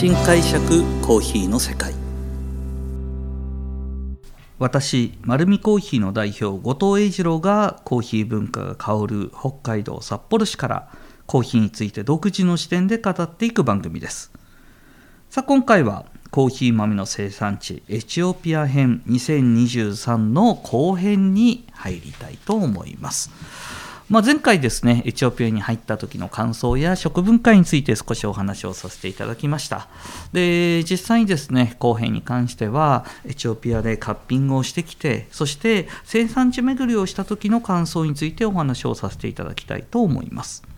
新解釈コーヒーの世界私丸見コーヒーの代表後藤英二郎がコーヒー文化が香る北海道札幌市からコーヒーについて独自の視点で語っていく番組ですさあ今回はコーヒー豆の生産地エチオピア編2023の後編に入りたいと思います。まあ、前回ですね、エチオピアに入った時の感想や食文化について少しお話をさせていただきました。で、実際にですね、後編に関しては、エチオピアでカッピングをしてきて、そして生産地巡りをした時の感想についてお話をさせていただきたいと思います。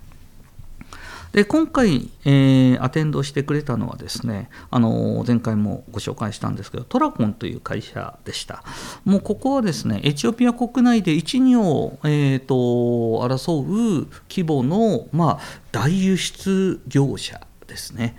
で今回、えー、アテンドしてくれたのはですねあの前回もご紹介したんですけどトラコンという会社でしたもうここはですねエチオピア国内で1、2を、えーと、争う規模の、まあ、大輸出業者ですね。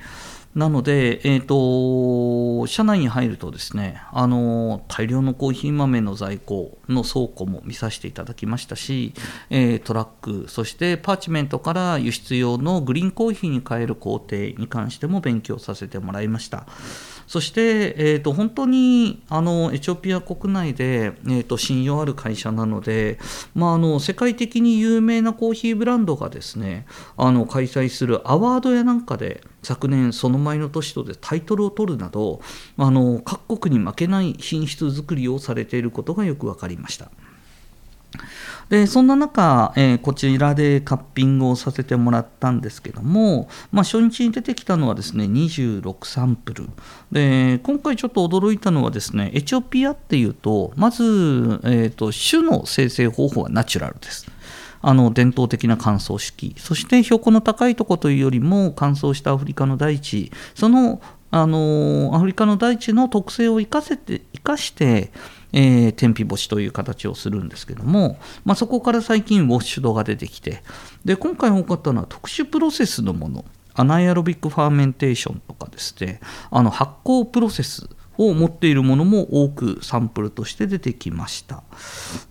なので、えーと、社内に入るとですねあの大量のコーヒー豆の在庫の倉庫も見させていただきましたし、えー、トラックそしてパーチメントから輸出用のグリーンコーヒーに変える工程に関しても勉強させてもらいました。そして、えーと、本当にあのエチオピア国内で、えーと、信用ある会社なので、まあ、あの世界的に有名なコーヒーブランドがですねあの開催するアワードやなんかで昨年その前の年とでタイトルを取るなどあの各国に負けない品質作りをされていることがよく分かりました。でそんな中、えー、こちらでカッピングをさせてもらったんですけども、まあ、初日に出てきたのはですね26サンプルで今回ちょっと驚いたのはですねエチオピアっていうとまず、えーと、種の生成方法はナチュラルです。あの伝統的な乾燥式。そして標高の高いところというよりも乾燥したアフリカの大地。そのあのアフリカの大地の特性を生かせて生かしてえー、天日干しという形をするんですけども、まあ、そこから最近 washed が出てきてで今回多かったのは特殊プロセスのもの。 anaerobic fermentation とかですね。あの発酵プロセスを持っているものも多くサンプルとして出てきました。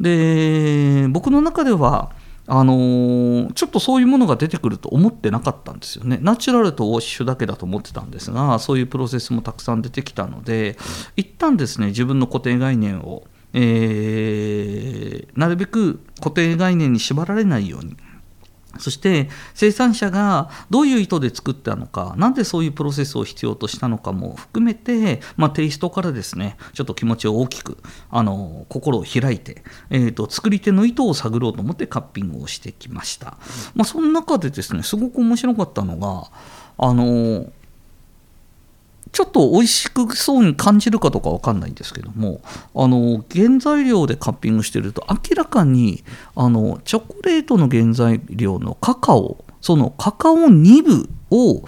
で僕の中ではあのー、ちょっとそういうものが出てくると思ってなかったんですよね。ナチュラルとウォッシュだけだと思ってたんですが、そういうプロセスもたくさん出てきたので、一旦ですね、自分の固定概念を、えー、なるべく固定概念に縛られないように。そして生産者がどういう意図で作ったのか、なんでそういうプロセスを必要としたのかも含めて、まあ、テイストからですね、ちょっと気持ちを大きく、あの心を開いて、えーと、作り手の意図を探ろうと思ってカッピングをしてきました。まあ、その中でですね、すごく面白かったのが、あのちょっと美味しくそうに感じるかどうか分かんないんですけどもあの原材料でカッピングしてると明らかにあのチョコレートの原材料のカカオそのカカオ2部を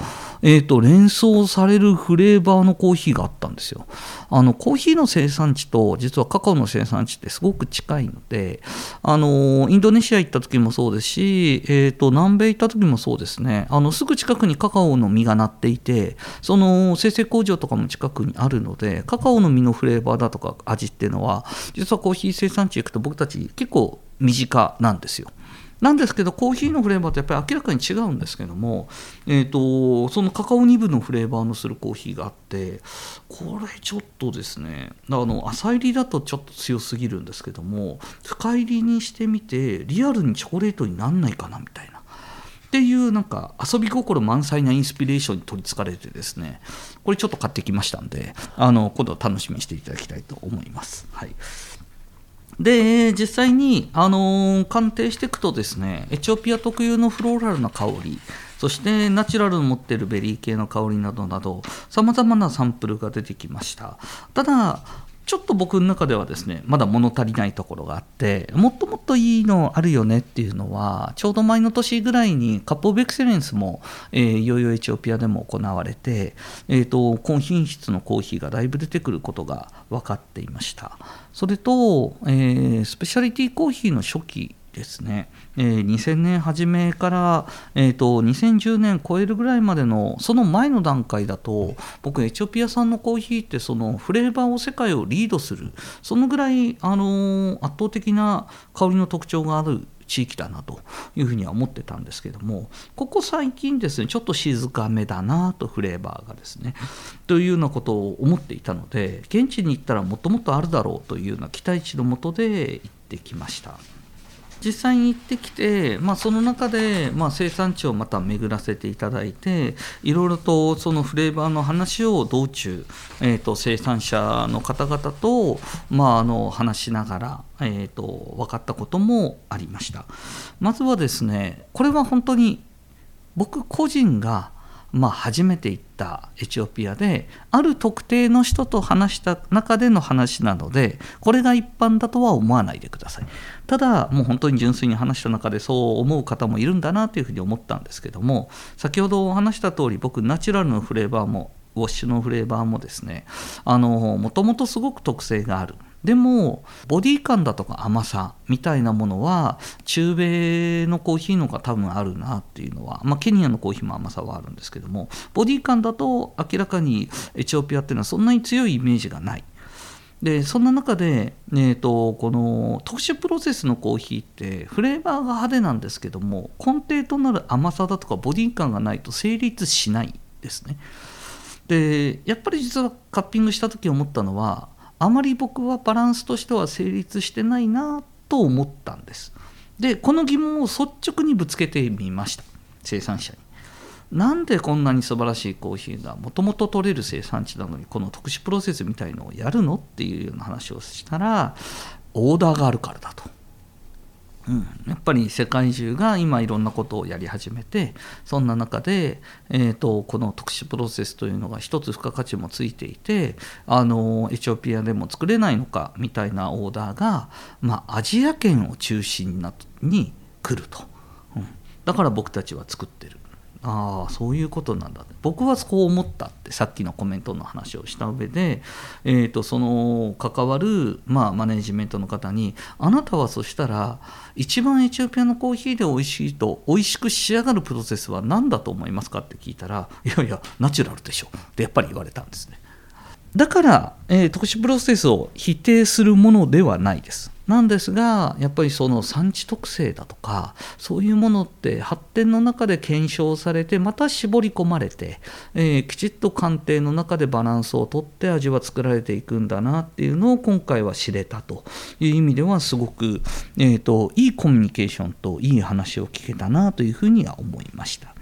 えーと、連想されるフレーバーのコーヒーがあったんですよ。あのコーヒーの生産地と実はカカオの生産地ってすごく近いのであのインドネシア行った時もそうですし、えーと、南米行った時もそうですねあのすぐ近くにカカオの実がなっていてその生成工場とかも近くにあるのでカカオの実のフレーバーだとか味っていうのは実はコーヒー生産地行くと僕たち結構身近なんですよ。なんですけどコーヒーのフレーバーとやっぱり明らかに違うんですけども、えーと、そのカカオ2部のフレーバーのするコーヒーがあってこれちょっとですねあの浅入りだとちょっと強すぎるんですけども深入りにしてみてリアルにチョコレートになんないかなみたいな。っていうなんか遊び心満載なインスピレーションに取りつかれてですねこれちょっと買ってきましたんであの今度は楽しみにしていただきたいと思います。はいで実際に、あのー、鑑定していくとですねエチオピア特有のフローラルな香りそしてナチュラルの持っているベリー系の香りなどなどさまざまなサンプルが出てきました。ただちょっと僕の中ではですねまだ物足りないところがあってもっともっといいのあるよねっていうのはちょうど前の年ぐらいに Cup of Excellence も、えー、いよいよエチオピアでも行われて、えーと、高品質のコーヒーがだいぶ出てくることが分かっていました。それと、えー、スペシャリティコーヒーの初期ですね、えー、2000年初めから、えーと、2010年超えるぐらいまでのその前の段階だと僕エチオピア産のコーヒーってそのフレーバーを世界をリードするそのぐらい、あのー、圧倒的な香りの特徴がある地域だなというふうには思ってたんですけどもここ最近ですねちょっと静かめだなとフレーバーがですねというようなことを思っていたので現地に行ったらもっともっとあるだろうというような期待値のもとで行ってきました。実際に行ってきて、まあ、その中で、まあ、生産地をまた巡らせていただいていろいろとそのフレーバーの話を道中、えーと、生産者の方々と、まあ、あの話しながら、えーと分かったこともありました。まずはですねこれは本当に僕個人がまあ、初めて行ったエチオピアである特定の人と話した中での話なのでこれが一般だとは思わないでください。ただもう本当に純粋に話した中でそう思う方もいるんだなというふうに思ったんですけども先ほどお話した通り僕ナチュラルのフレーバーもウォッシュのフレーバーもですねもともとすごく特性がある。でもボディ感だとか甘さみたいなものは中米のコーヒーのが多分あるなっていうのは、まあ、ケニアのコーヒーも甘さはあるんですけどもボディ感だと明らかにエチオピアっていうのはそんなに強いイメージがない。でそんな中で、えーと、この特殊プロセスのコーヒーってフレーバーが派手なんですけども根底となる甘さだとかボディ感がないと成立しないですね。でやっぱり実はカッピングした時思ったのはあまり僕はバランスとしては成立してないなと思ったんです。でこの疑問を率直にぶつけてみました。生産者に。なんでこんなに素晴らしいコーヒーがもともと取れる生産地なのにこの特殊プロセスみたいのをやるの？っていうような話をしたらオーダーがあるからだと。うん、やっぱり世界中が今いろんなことをやり始めてそんな中で、えーと、この特殊プロセスというのが一つ付加価値もついていてあのエチオピアでも作れないのかみたいなオーダーが、まあ、アジア圏を中心に来ると、うん、だから僕たちは作ってる。ああそういうことなんだ僕はそう思ったってさっきのコメントの話をした上で、えーと、その関わる、まあ、マネジメントの方にあなたはそしたら一番エチオピアのコーヒーで美味しいと美味しく仕上がるプロセスは何だと思いますかって聞いたらいやいやナチュラルでしょ。ってやっぱり言われたんですね。だから、えー、特殊プロセスを否定するものではないですなんですがやっぱりその産地特性だとかそういうものって発展の中で検証されてまた絞り込まれて、えー、きちっと鑑定の中でバランスをとって味は作られていくんだなっていうのを今回は知れたという意味ではすごく、えーと、いいコミュニケーションといい話を聞けたなというふうには思いました。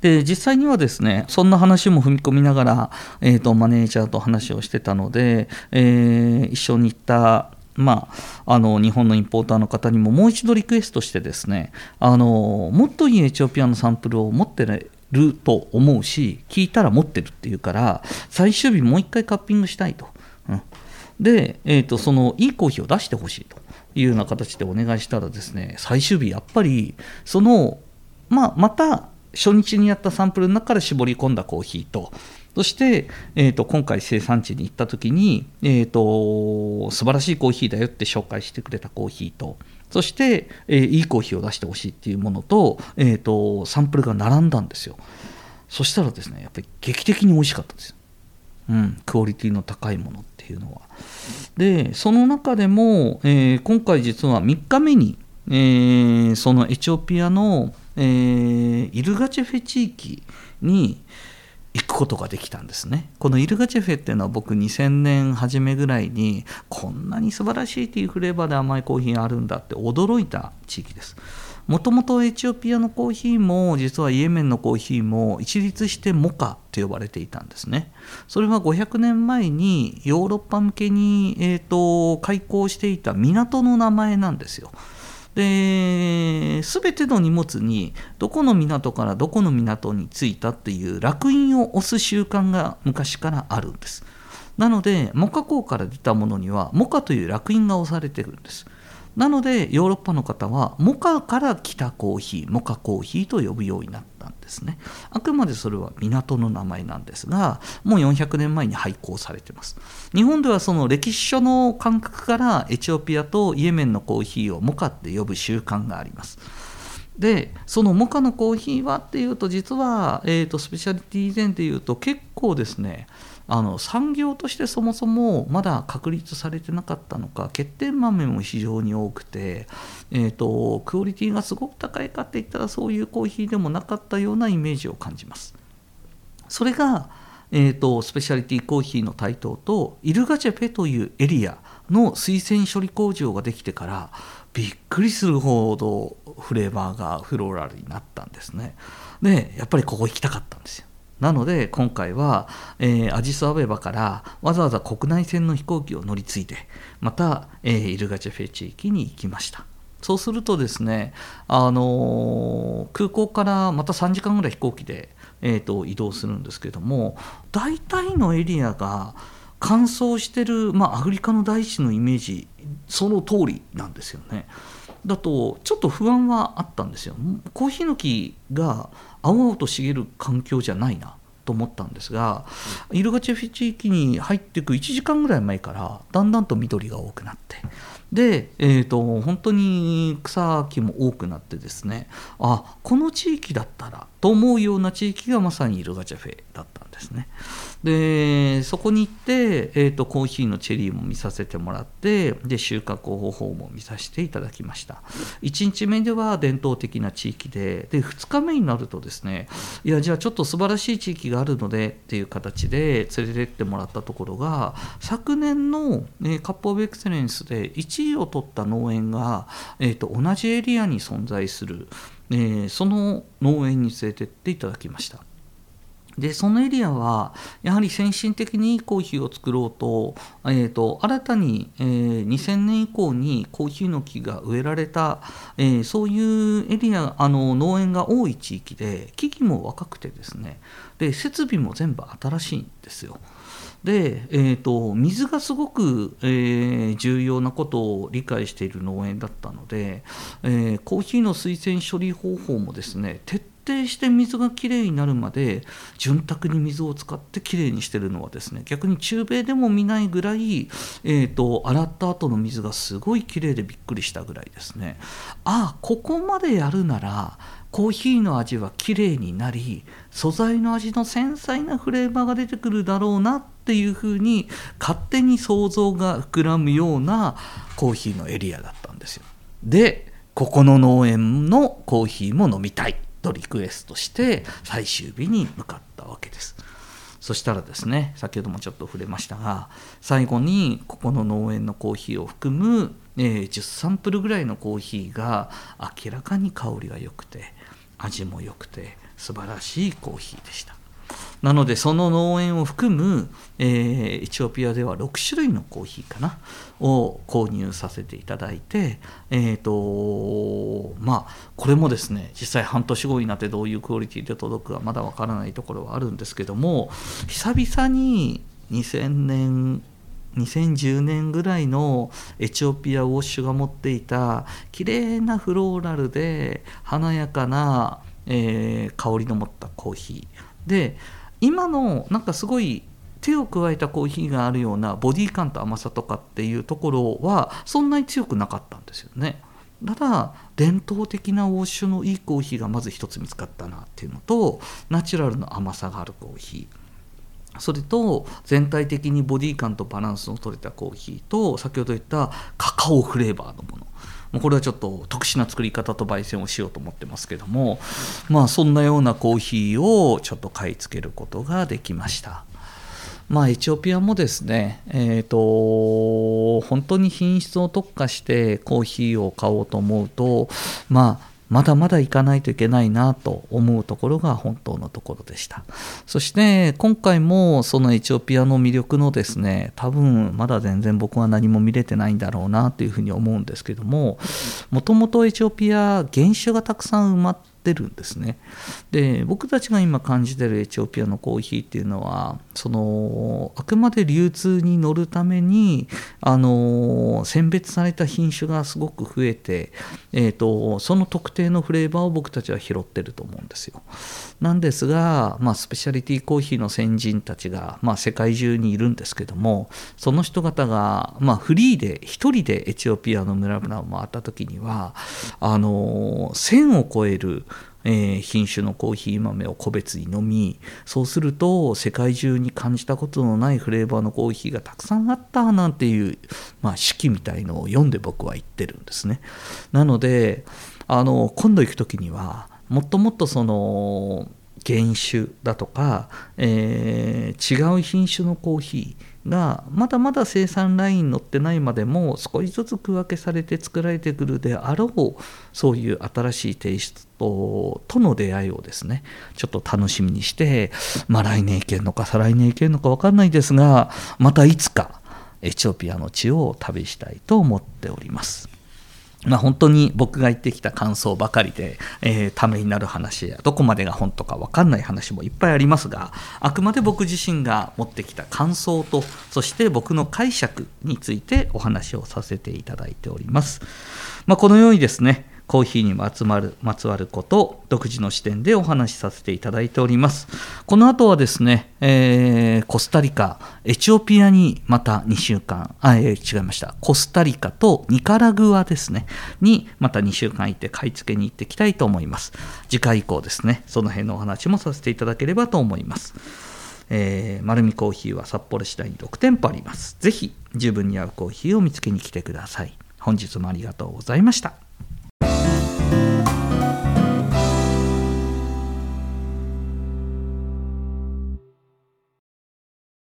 で実際にはですねそんな話も踏み込みながら、えーと、マネージャーと話をしてたので、えー、一緒に行ったまあ、あの日本のインポーターの方にももう一度リクエストしてですねあのもっといいエチオピアのサンプルを持ってると思うし聞いたら持ってるっていうから最終日もう一回カッピングしたいと。うん、で、えーと、そのいいコーヒーを出してほしいというような形でお願いしたらですね最終日やっぱりその、まあ、また初日にやったサンプルの中から絞り込んだコーヒーとそして、えーと、今回生産地に行った時に、えーと、素晴らしいコーヒーだよって紹介してくれたコーヒーとそして、えー、いいコーヒーを出してほしいっていうものと,、えーと、サンプルが並んだんですよそしたらですねやっぱり劇的に美味しかったですようん、クオリティの高いものっていうのは。でその中でも、えー、今回実は3日目に、えー、そのエチオピアの、えー、イルガチェフェ地域に、行くことができたんですね。このイルガチェフェっていうのは僕2000年初めぐらいにこんなに素晴らしいティーフレーバーで甘いコーヒーあるんだって驚いた地域です。もともとエチオピアのコーヒーも実はイエメンのコーヒーも一律してモカと呼ばれていたんですね。それは500年前にヨーロッパ向けに、えーと開港していた港の名前なんですよ。で全ての荷物にどこの港からどこの港に着いたっていう烙印を押す習慣が昔からあるんです。なのでモカ港から出たものにはモカという烙印が押されてるんです。なのでヨーロッパの方はモカから来たコーヒーモカコーヒーと呼ぶようになったんですね。あくまでそれは港の名前なんですがもう400年前に廃校されてます。日本ではその歴史書の感覚からエチオピアとイエメンのコーヒーをモカって呼ぶ習慣があります。でそのモカのコーヒーはっていうと実は、えーと、スペシャリティ以前でいうと結構ですねあの産業としてそもそもまだ確立されてなかったのか欠点豆も非常に多くて、えーと、クオリティがすごく高いかって言ったらそういうコーヒーでもなかったようなイメージを感じます。それがえーと、スペシャリティコーヒーの台頭とイルガチェペというエリアの水洗処理工場ができてからびっくりするほどフレーバーがフローラルになったんですね。でやっぱりここ行きたかったんですよ。なので今回は、えー、アジスアベバからわざわざ国内線の飛行機を乗り継いでまた、えー、イルガチェフェ地域に行きました。そうするとですね、あのー、空港からまた3時間ぐらい飛行機で、えーと移動するんですけども大体のエリアが乾燥してる、まあ、アフリカの大地のイメージその通りなんですよね。だとちょっと不安はあったんですよ。コーヒーの木が青々と茂る環境じゃないなと思ったんですがイルガチェフ地域に入っていく1時間ぐらい前からだんだんと緑が多くなってで、えーと、本当に草木も多くなってですねあこの地域だったらと思うような地域がまさにイルガチェフェだったんですね。でそこに行って、えーと、コーヒーのチェリーも見させてもらってで収穫方法も見させていただきました。1日目では伝統的な地域でで2日目になるとですねいやじゃあちょっと素晴らしい地域があるのでっていう形で連れてってもらったところが昨年の、えー、カップ・オブ・エクセレンスで1位を取った農園が、えーと、同じエリアに存在する、えー、その農園に連れてっていただきました。でそのエリアはやはり先進的にコーヒーを作ろうと,、えーと、新たに、えー、2000年以降にコーヒーの木が植えられた、えー、そういうエリアあの農園が多い地域で木々も若くてですねで設備も全部新しいんですよ。で、えーと、水がすごく、えー、重要なことを理解している農園だったので、えー、コーヒーの水洗処理方法もですね徹底して水がきれいになるまで潤沢に水を使ってきれいにしてるのはですね逆に中米でも見ないぐらい、えーと、洗った後の水がすごいきれいでびっくりしたぐらいですねああここまでやるならコーヒーの味はきれいになり素材の味の繊細なフレーバーが出てくるだろうなっていうふうに勝手に想像が膨らむようなコーヒーのエリアだったんですよ。でここの農園のコーヒーも飲みたいとリクエストして最終日に向かったわけです。そしたらですね先ほどもちょっと触れましたが最後にここの農園のコーヒーを含む、えー、10サンプルぐらいのコーヒーが明らかに香りが良くて味も良くて素晴らしいコーヒーでした。なのでその農園を含む、えー、エチオピアでは6種類のコーヒーかなを購入させていただいてえ、ー、とまあこれもですね実際半年後になってどういうクオリティで届くかまだわからないところはあるんですけども久々に2000年2010年ぐらいのエチオピアウォッシュが持っていた綺麗なフローラルで華やかな、えー、香りの持ったコーヒーで今のなんかすごい手を加えたコーヒーがあるようなボディ感と甘さとかっていうところはそんなに強くなかったんですよね。ただ伝統的なウォッシュのいいコーヒーがまず一つ見つかったなっていうのとナチュラルな甘さがあるコーヒーそれと全体的にボディ感とバランスの取れたコーヒーと先ほど言ったカカオフレーバーのものもうこれはちょっと特殊な作り方と焙煎をしようと思ってますけどもまあそんなようなコーヒーをちょっと買い付けることができました。まあ、エチオピアもですね、えーと、本当に品質を特化してコーヒーを買おうと思うと、まあ、まだまだ行かないといけないなと思うところが本当のところでした。そして今回もそのエチオピアの魅力のですね、多分まだ全然僕は何も見れてないんだろうなというふうに思うんですけども、もともとエチオピア原種がたくさん埋まってってるんですね。で僕たちが今感じてるエチオピアのコーヒーっていうのはそのあくまで流通に乗るためにあの選別された品種がすごく増えて、えーと、その特定のフレーバーを僕たちは拾ってると思うんですよ。なんですが、まあ、スペシャリティコーヒーの先人たちが、まあ、世界中にいるんですけどもその人方が、まあ、フリーで一人でエチオピアの村々を回った時にはあの1000を超えるえ、品種のコーヒー豆を個別に飲みそうすると世界中に感じたことのないフレーバーのコーヒーがたくさんあったなんていう、まあ、式みたいのを読んで僕は言ってるんですね。なのであの今度行く時にはもっともっとその原種だとか、えー、違う品種のコーヒーがまだまだ生産ラインに乗ってないまでも少しずつ区分けされて作られてくるであろうそういう新しいテイストとの出会いをですねちょっと楽しみにしてまあ来年行けるのか再来年行けるのか分かんないですがまたいつかエチオピアの地を旅したいと思っております。まあ、本当に僕が言ってきた感想ばかりで、えー、ためになる話やどこまでが本とか分かんない話もいっぱいありますがあくまで僕自身が持ってきた感想とそして僕の解釈についてお話をさせていただいております。まあ、このようにですねコーヒーにまつわるまつわることを独自の視点でお話しさせていただいております。この後はですね、えー、コスタリカ、エチオピアにまた2週間、あ、えー、違いました。コスタリカとニカラグアですね、にまた2週間行って買い付けに行ってきたいと思います。次回以降ですね、その辺のお話もさせていただければと思います。えー、丸見コーヒーは札幌市内に6店舗あります。ぜひ十分に合うコーヒーを見つけに来てください。本日もありがとうございました。